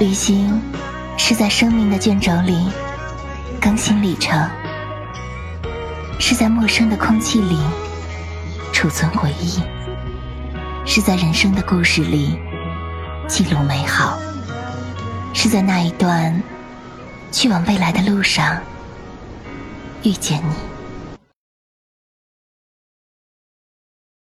旅行是在生命的卷轴里更新里程是在陌生的空气里储存回忆是在人生的故事里记录美好是在那一段去往未来的路上遇见你。